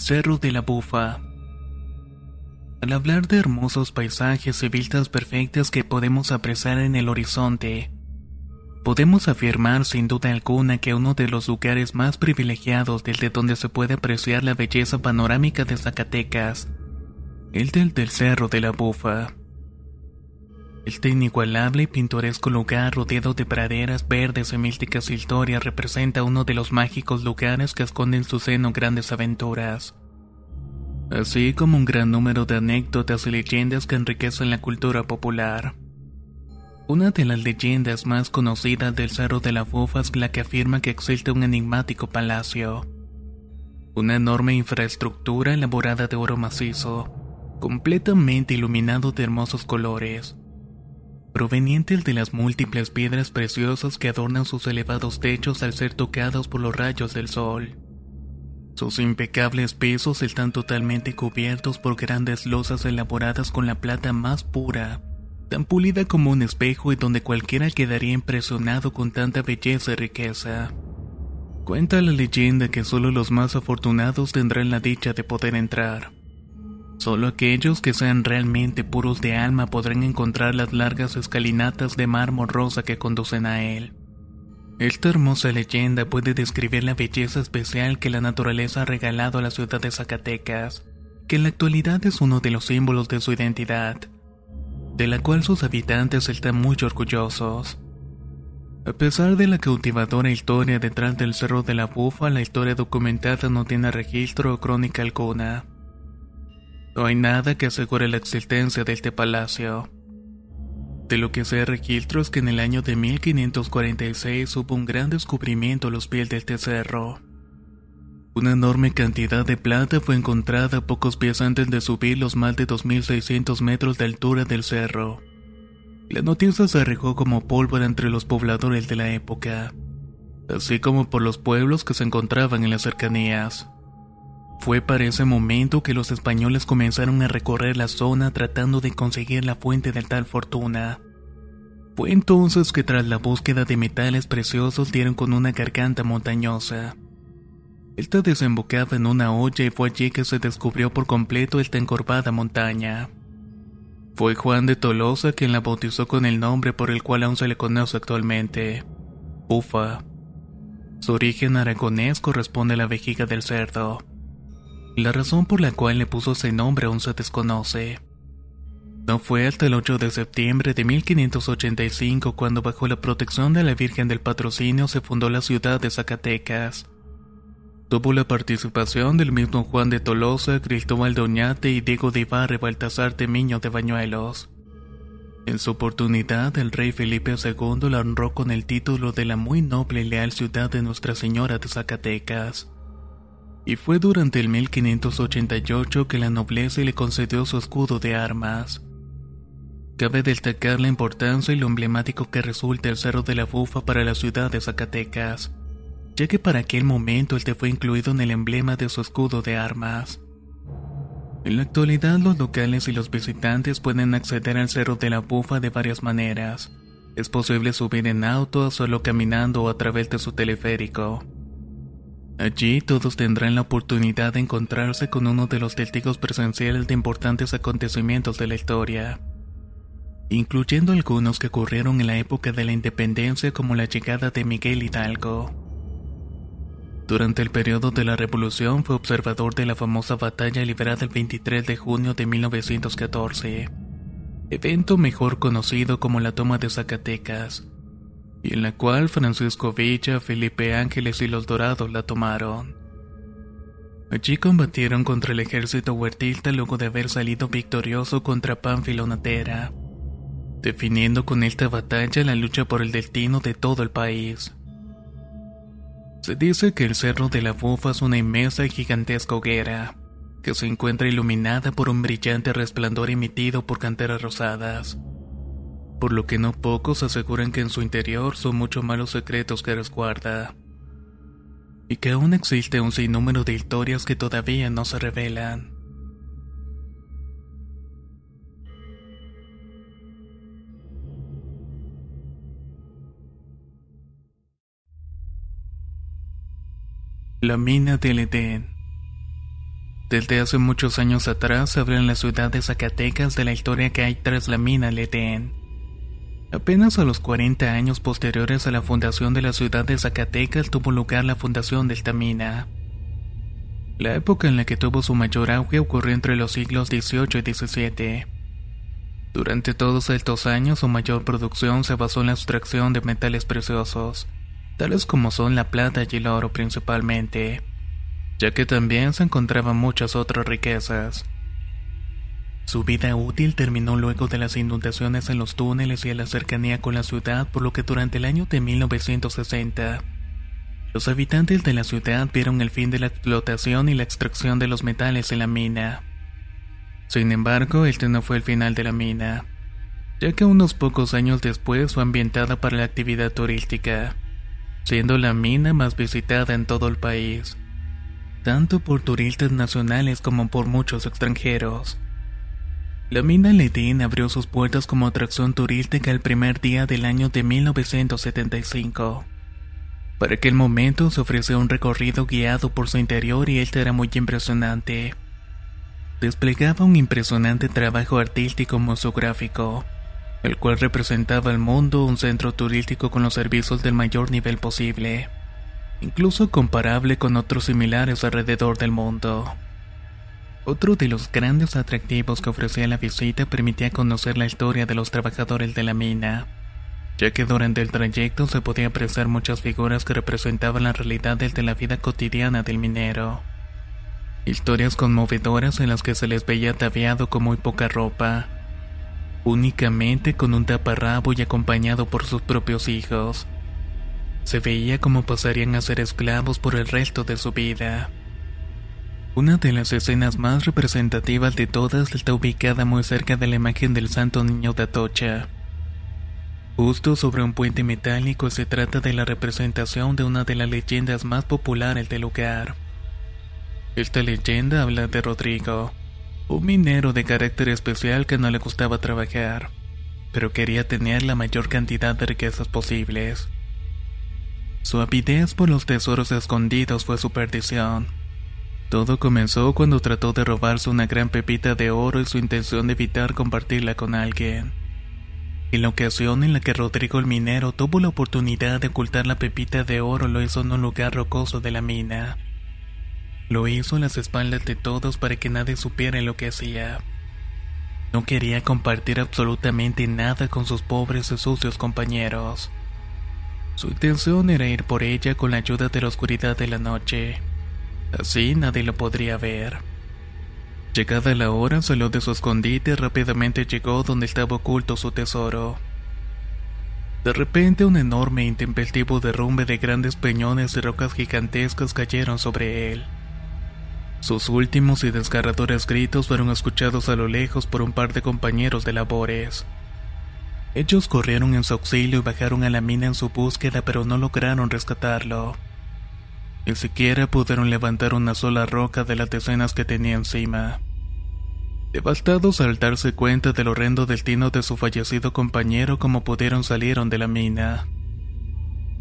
Cerro de la Bufa. Al hablar de hermosos paisajes y vistas perfectas que podemos apreciar en el horizonte, podemos afirmar sin duda alguna que uno de los lugares más privilegiados desde donde se puede apreciar la belleza panorámica de Zacatecas, el del, del Cerro de la Bufa. Este inigualable y pintoresco lugar rodeado de praderas verdes y místicas historias representa uno de los mágicos lugares que esconden en su seno grandes aventuras. Así como un gran número de anécdotas y leyendas que enriquecen la cultura popular. Una de las leyendas más conocidas del Cerro de la Bufa es la que afirma que existe un enigmático palacio. Una enorme infraestructura elaborada de oro macizo, completamente iluminado de hermosos colores provenientes de las múltiples piedras preciosas que adornan sus elevados techos al ser tocados por los rayos del sol. Sus impecables pisos están totalmente cubiertos por grandes losas elaboradas con la plata más pura, tan pulida como un espejo y donde cualquiera quedaría impresionado con tanta belleza y riqueza. Cuenta la leyenda que solo los más afortunados tendrán la dicha de poder entrar. Solo aquellos que sean realmente puros de alma podrán encontrar las largas escalinatas de mármol rosa que conducen a él. Esta hermosa leyenda puede describir la belleza especial que la naturaleza ha regalado a la ciudad de Zacatecas, que en la actualidad es uno de los símbolos de su identidad, de la cual sus habitantes están muy orgullosos. A pesar de la cautivadora historia detrás del Cerro de la Bufa, la historia documentada no tiene registro o crónica alguna. No hay nada que asegure la existencia de este palacio. De lo que se registro es que en el año de 1546 hubo un gran descubrimiento a los pies de este cerro. Una enorme cantidad de plata fue encontrada pocos pies antes de subir los más de 2.600 metros de altura del cerro. La noticia se regó como pólvora entre los pobladores de la época, así como por los pueblos que se encontraban en las cercanías. Fue para ese momento que los españoles comenzaron a recorrer la zona tratando de conseguir la fuente de tal fortuna. Fue entonces que tras la búsqueda de metales preciosos dieron con una garganta montañosa. Esta desembocaba en una olla y fue allí que se descubrió por completo esta encorvada montaña. Fue Juan de Tolosa quien la bautizó con el nombre por el cual aún se le conoce actualmente, Bufa. Su origen aragonés corresponde a la vejiga del cerdo. La razón por la cual le puso ese nombre aún se desconoce. No fue hasta el 8 de septiembre de 1585 cuando bajo la protección de la Virgen del Patrocinio se fundó la ciudad de Zacatecas. Tuvo la participación del mismo Juan de Tolosa, Cristóbal Doñate y Diego de Ibarra y Baltasar Temiño de Bañuelos. En su oportunidad, el rey Felipe II la honró con el título de la muy noble y leal ciudad de Nuestra Señora de Zacatecas. Y fue durante el 1588 que la nobleza le concedió su escudo de armas. Cabe destacar la importancia y lo emblemático que resulta el Cerro de la Bufa para la ciudad de Zacatecas ya que para aquel momento este fue incluido en el emblema de su escudo de armas. En la actualidad los locales y los visitantes pueden acceder al Cerro de la Bufa de varias maneras. Es posible subir en auto, solo caminando o a través de su teleférico. Allí todos tendrán la oportunidad de encontrarse con uno de los testigos presenciales de importantes acontecimientos de la historia, incluyendo algunos que ocurrieron en la época de la independencia como la llegada de Miguel Hidalgo. Durante el periodo de la Revolución fue observador de la famosa batalla liberada el 23 de junio de 1914, evento mejor conocido como la toma de Zacatecas, y en la cual Francisco Villa, Felipe Ángeles y los Dorados la tomaron. Allí combatieron contra el ejército huertista luego de haber salido victorioso contra Pánfilo Natera, definiendo con esta batalla la lucha por el destino de todo el país. Se dice que el Cerro de la Bufa es una inmensa y gigantesca hoguera, que se encuentra iluminada por un brillante resplandor emitido por canteras rosadas, por lo que no pocos aseguran que en su interior son muchos malos secretos que resguarda, y que aún existe un sinnúmero de historias que todavía no se revelan. La mina del Edén. Desde hace muchos años atrás se habla en la ciudad de Zacatecas de la historia que hay tras la mina del Edén. Apenas a los 40 años posteriores a la fundación de la ciudad de Zacatecas tuvo lugar la fundación de esta mina. La época en la que tuvo su mayor auge ocurrió entre los siglos XVIII y XVII. Durante todos estos años su mayor producción se basó en la extracción de metales preciosos tales como son la plata y el oro principalmente, ya que también se encontraban muchas otras riquezas. Su vida útil terminó luego de las inundaciones en los túneles y a la cercanía con la ciudad, por lo que durante el año de 1960, los habitantes de la ciudad vieron el fin de la explotación y la extracción de los metales en la mina. Sin embargo, este no fue el final de la mina, ya que unos pocos años después fue ambientada para la actividad turística siendo la mina más visitada en todo el país, tanto por turistas nacionales como por muchos extranjeros. La mina Ledín abrió sus puertas como atracción turística el primer día del año de 1975. Para aquel momento se ofreció un recorrido guiado por su interior y este era muy impresionante. Desplegaba un impresionante trabajo artístico museográfico el cual representaba al mundo un centro turístico con los servicios del mayor nivel posible, incluso comparable con otros similares alrededor del mundo. Otro de los grandes atractivos que ofrecía la visita permitía conocer la historia de los trabajadores de la mina, ya que durante el trayecto se podía apreciar muchas figuras que representaban la realidad de la vida cotidiana del minero. Historias conmovedoras en las que se les veía ataviado con muy poca ropa, únicamente con un taparrabo y acompañado por sus propios hijos. Se veía como pasarían a ser esclavos por el resto de su vida. Una de las escenas más representativas de todas está ubicada muy cerca de la imagen del Santo Niño de Atocha. Justo sobre un puente metálico se trata de la representación de una de las leyendas más populares del lugar. Esta leyenda habla de Rodrigo, un minero de carácter especial que no le gustaba trabajar, pero quería tener la mayor cantidad de riquezas posibles. Su avidez por los tesoros escondidos fue su perdición. Todo comenzó cuando trató de robarse una gran pepita de oro y su intención de evitar compartirla con alguien. En la ocasión en la que Rodrigo el minero tuvo la oportunidad de ocultar la pepita de oro lo hizo en un lugar rocoso de la mina. Lo hizo a las espaldas de todos para que nadie supiera lo que hacía. No quería compartir absolutamente nada con sus pobres y sucios compañeros. Su intención era ir por ella con la ayuda de la oscuridad de la noche, Así nadie lo podría ver. Llegada la hora, salió de su escondite y rápidamente llegó donde estaba oculto su tesoro. De repente un enorme e intempestivo derrumbe de grandes peñones y rocas gigantescas cayeron sobre él. Sus últimos y desgarradores gritos fueron escuchados a lo lejos por un par de compañeros de labores. Ellos corrieron en su auxilio y bajaron a la mina en su búsqueda pero no lograron rescatarlo. Ni siquiera pudieron levantar una sola roca de las decenas que tenía encima. Devastados al darse cuenta del horrendo destino de su fallecido compañero como pudieron salieron de la mina.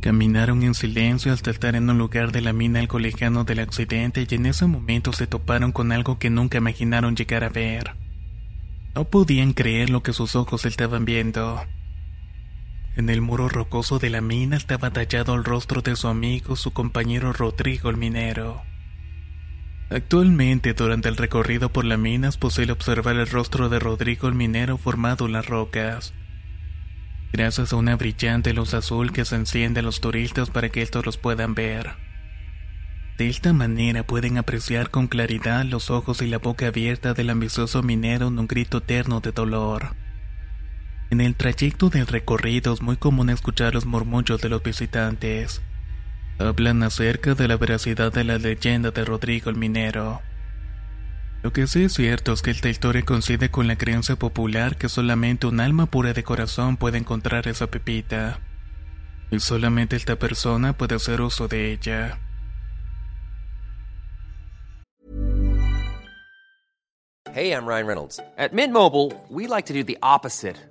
Caminaron en silencio hasta estar en un lugar de la mina el colegiano del accidente y en ese momento se toparon con algo que nunca imaginaron llegar a ver. No podían creer lo que sus ojos estaban viendo. En el muro rocoso de la mina estaba tallado el rostro de su amigo, su compañero Rodrigo el minero. Actualmente, durante el recorrido por la mina, es posible observar el rostro de Rodrigo el minero formado en las rocas. Gracias a una brillante luz azul que se enciende a los turistas para que estos los puedan ver. De esta manera pueden apreciar con claridad los ojos y la boca abierta del ambicioso minero en un grito eterno de dolor. En el trayecto del recorrido es muy común escuchar los murmullos de los visitantes. Hablan acerca de la veracidad de la leyenda de Rodrigo el Minero. Lo que sí es cierto es que esta historia coincide con la creencia popular que solamente un alma pura de corazón puede encontrar esa pepita. Y solamente esta persona puede hacer uso de ella. Hey, I'm Ryan Reynolds. At Mint Mobile, we like to do the opposite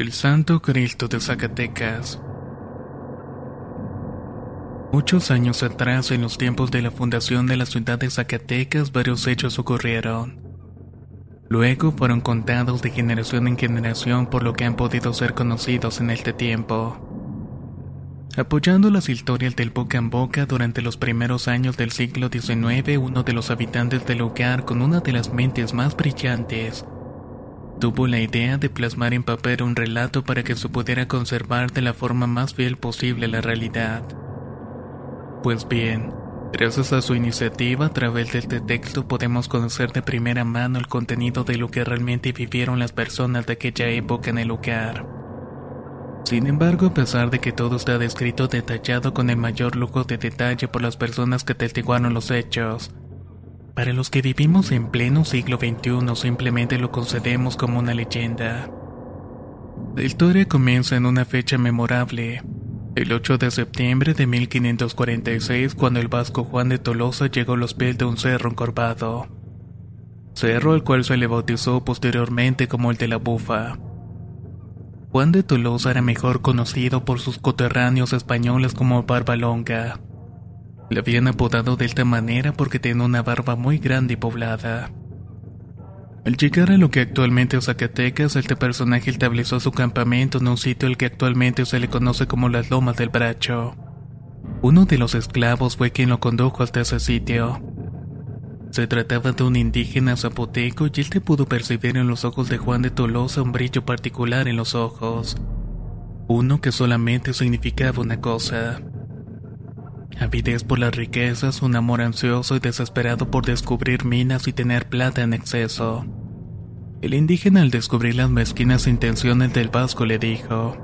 El Santo Cristo de Zacatecas. Muchos años atrás, en los tiempos de la fundación de la ciudad de Zacatecas, varios hechos ocurrieron. Luego fueron contados de generación en generación por lo que han podido ser conocidos en este tiempo. Apoyando las historias del boca en boca durante los primeros años del siglo XIX, uno de los habitantes del lugar con una de las mentes más brillantes, tuvo la idea de plasmar en papel un relato para que se pudiera conservar de la forma más fiel posible la realidad. Pues bien, gracias a su iniciativa a través de este texto podemos conocer de primera mano el contenido de lo que realmente vivieron las personas de aquella época en el lugar. Sin embargo, a pesar de que todo está descrito detallado con el mayor lujo de detalle por las personas que testiguaron los hechos, para los que vivimos en pleno siglo XXI simplemente lo concedemos como una leyenda. La historia comienza en una fecha memorable, el 8 de septiembre de 1546 cuando el vasco Juan de Tolosa llegó a los pies de un cerro encorvado, cerro al cual se le bautizó posteriormente como el de la Bufa. Juan de Tolosa era mejor conocido por sus coterráneos españoles como Barbalonga. Le habían apodado de esta manera porque tenía una barba muy grande y poblada. Al llegar a lo que actualmente es Zacatecas, este personaje estableció su campamento en un sitio al que actualmente se le conoce como las Lomas del Bracho. Uno de los esclavos fue quien lo condujo hasta ese sitio. Se trataba de un indígena zapoteco y él te pudo percibir en los ojos de Juan de Tolosa un brillo particular en los ojos. Uno que solamente significaba una cosa. Avidez por las riquezas, un amor ansioso y desesperado por descubrir minas y tener plata en exceso. El indígena al descubrir las mezquinas intenciones del vasco le dijo,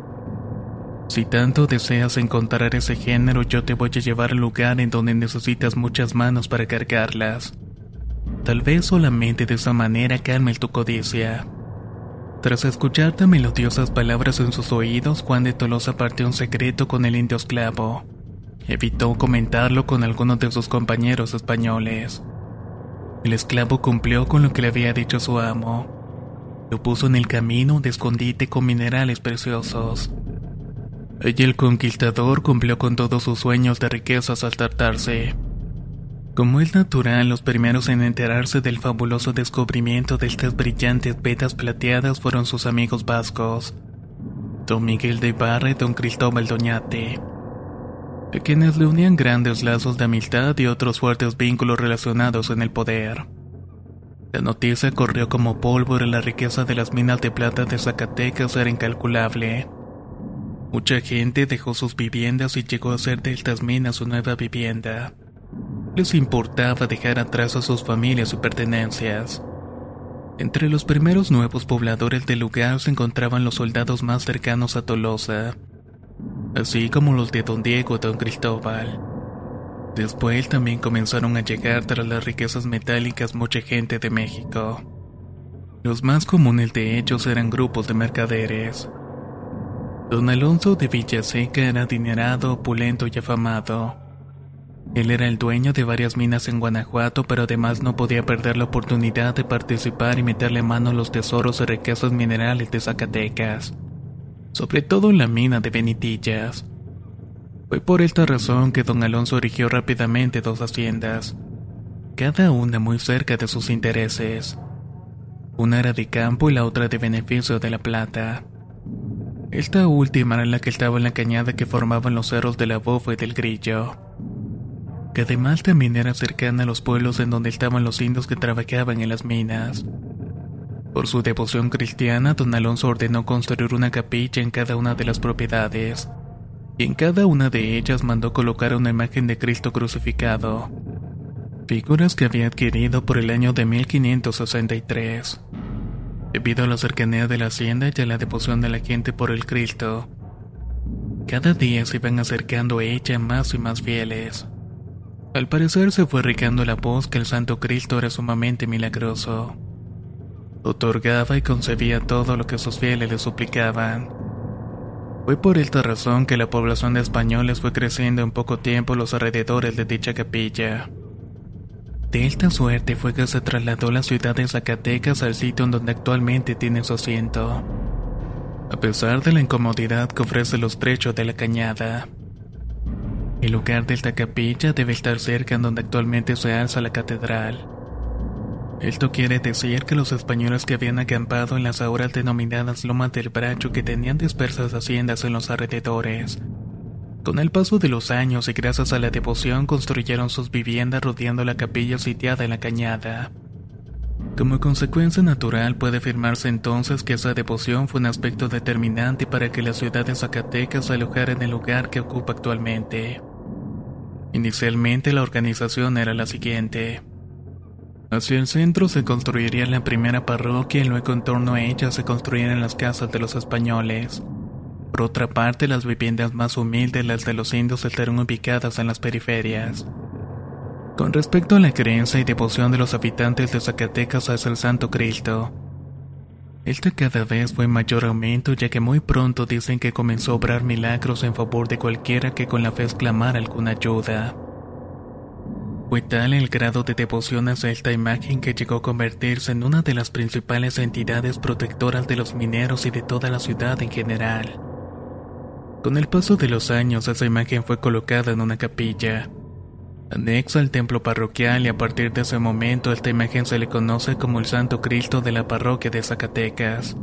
Si tanto deseas encontrar ese género, yo te voy a llevar al lugar en donde necesitas muchas manos para cargarlas. Tal vez solamente de esa manera calme tu codicia. Tras escuchar tan melodiosas palabras en sus oídos, Juan de Tolosa partió un secreto con el indio esclavo. Evitó comentarlo con algunos de sus compañeros españoles. El esclavo cumplió con lo que le había dicho su amo. Lo puso en el camino de escondite con minerales preciosos. Y el conquistador cumplió con todos sus sueños de riquezas al tratarse. Como es natural, los primeros en enterarse del fabuloso descubrimiento de estas brillantes vetas plateadas fueron sus amigos vascos, don Miguel de Ibarra y don Cristóbal Doñate, a quienes le unían grandes lazos de amistad y otros fuertes vínculos relacionados en el poder. La noticia corrió como pólvora y la riqueza de las minas de plata de Zacatecas era incalculable. Mucha gente dejó sus viviendas y llegó a hacer de estas minas su nueva vivienda les importaba dejar atrás a sus familias y pertenencias. Entre los primeros nuevos pobladores del lugar se encontraban los soldados más cercanos a Tolosa, así como los de Don Diego y Don Cristóbal. Después también comenzaron a llegar tras las riquezas metálicas mucha gente de México. Los más comunes de ellos eran grupos de mercaderes. Don Alonso de Villaseca era adinerado, opulento y afamado. Él era el dueño de varias minas en Guanajuato, pero además no podía perder la oportunidad de participar y meterle mano a los tesoros y riquezas minerales de Zacatecas, sobre todo en la mina de Benitillas. Fue por esta razón que don Alonso erigió rápidamente dos haciendas, cada una muy cerca de sus intereses. Una era de campo y la otra de beneficio de la plata. Esta última era la que estaba en la cañada que formaban los cerros de la Bofa y del Grillo que además también era cercana a los pueblos en donde estaban los indios que trabajaban en las minas. Por su devoción cristiana, don Alonso ordenó construir una capilla en cada una de las propiedades, y en cada una de ellas mandó colocar una imagen de Cristo crucificado, figuras que había adquirido por el año de 1563. Debido a la cercanía de la hacienda y a la devoción de la gente por el Cristo, cada día se iban acercando a ella más y más fieles. Al parecer se fue regando la voz que el Santo Cristo era sumamente milagroso. Otorgaba y concebía todo lo que sus fieles le suplicaban. Fue por esta razón que la población de españoles fue creciendo en poco tiempo los alrededores de dicha capilla. De esta suerte fue que se trasladó la ciudad de Zacatecas al sitio en donde actualmente tiene su asiento. A pesar de la incomodidad que ofrece los trechos de la cañada. El lugar de esta capilla debe estar cerca en donde actualmente se alza la catedral. Esto quiere decir que los españoles que habían acampado en las ahora denominadas Lomas del Bracho que tenían dispersas haciendas en los alrededores, con el paso de los años y gracias a la devoción construyeron sus viviendas rodeando la capilla sitiada en la cañada. Como consecuencia natural puede afirmarse entonces que esa devoción fue un aspecto determinante para que la ciudad de Zacatecas se alojara en el lugar que ocupa actualmente. Inicialmente la organización era la siguiente. Hacia el centro se construiría la primera parroquia y luego en torno a ella se construirían las casas de los españoles. Por otra parte, las viviendas más humildes, las de los indios, estarían ubicadas en las periferias. Con respecto a la creencia y devoción de los habitantes de Zacatecas hacia el Santo Cristo, esta cada vez fue en mayor aumento ya que muy pronto dicen que comenzó a obrar milagros en favor de cualquiera que con la fe exclamara alguna ayuda. Fue tal el grado de devoción hacia esta imagen que llegó a convertirse en una de las principales entidades protectoras de los mineros y de toda la ciudad en general. Con el paso de los años esa imagen fue colocada en una capilla, Anexo al templo parroquial y a partir de ese momento esta imagen se le conoce como el Santo Cristo de la parroquia de Zacatecas.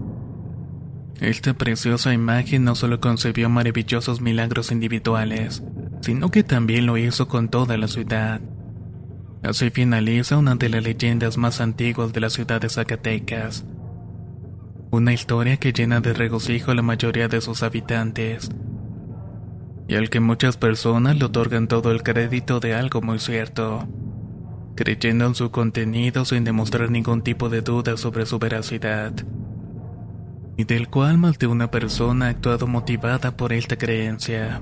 Esta preciosa imagen no solo concebió maravillosos milagros individuales, sino que también lo hizo con toda la ciudad. Así finaliza una de las leyendas más antiguas de la ciudad de Zacatecas. Una historia que llena de regocijo a la mayoría de sus habitantes y al que muchas personas le otorgan todo el crédito de algo muy cierto, creyendo en su contenido sin demostrar ningún tipo de duda sobre su veracidad. y del cual más de una persona ha actuado motivada por esta creencia.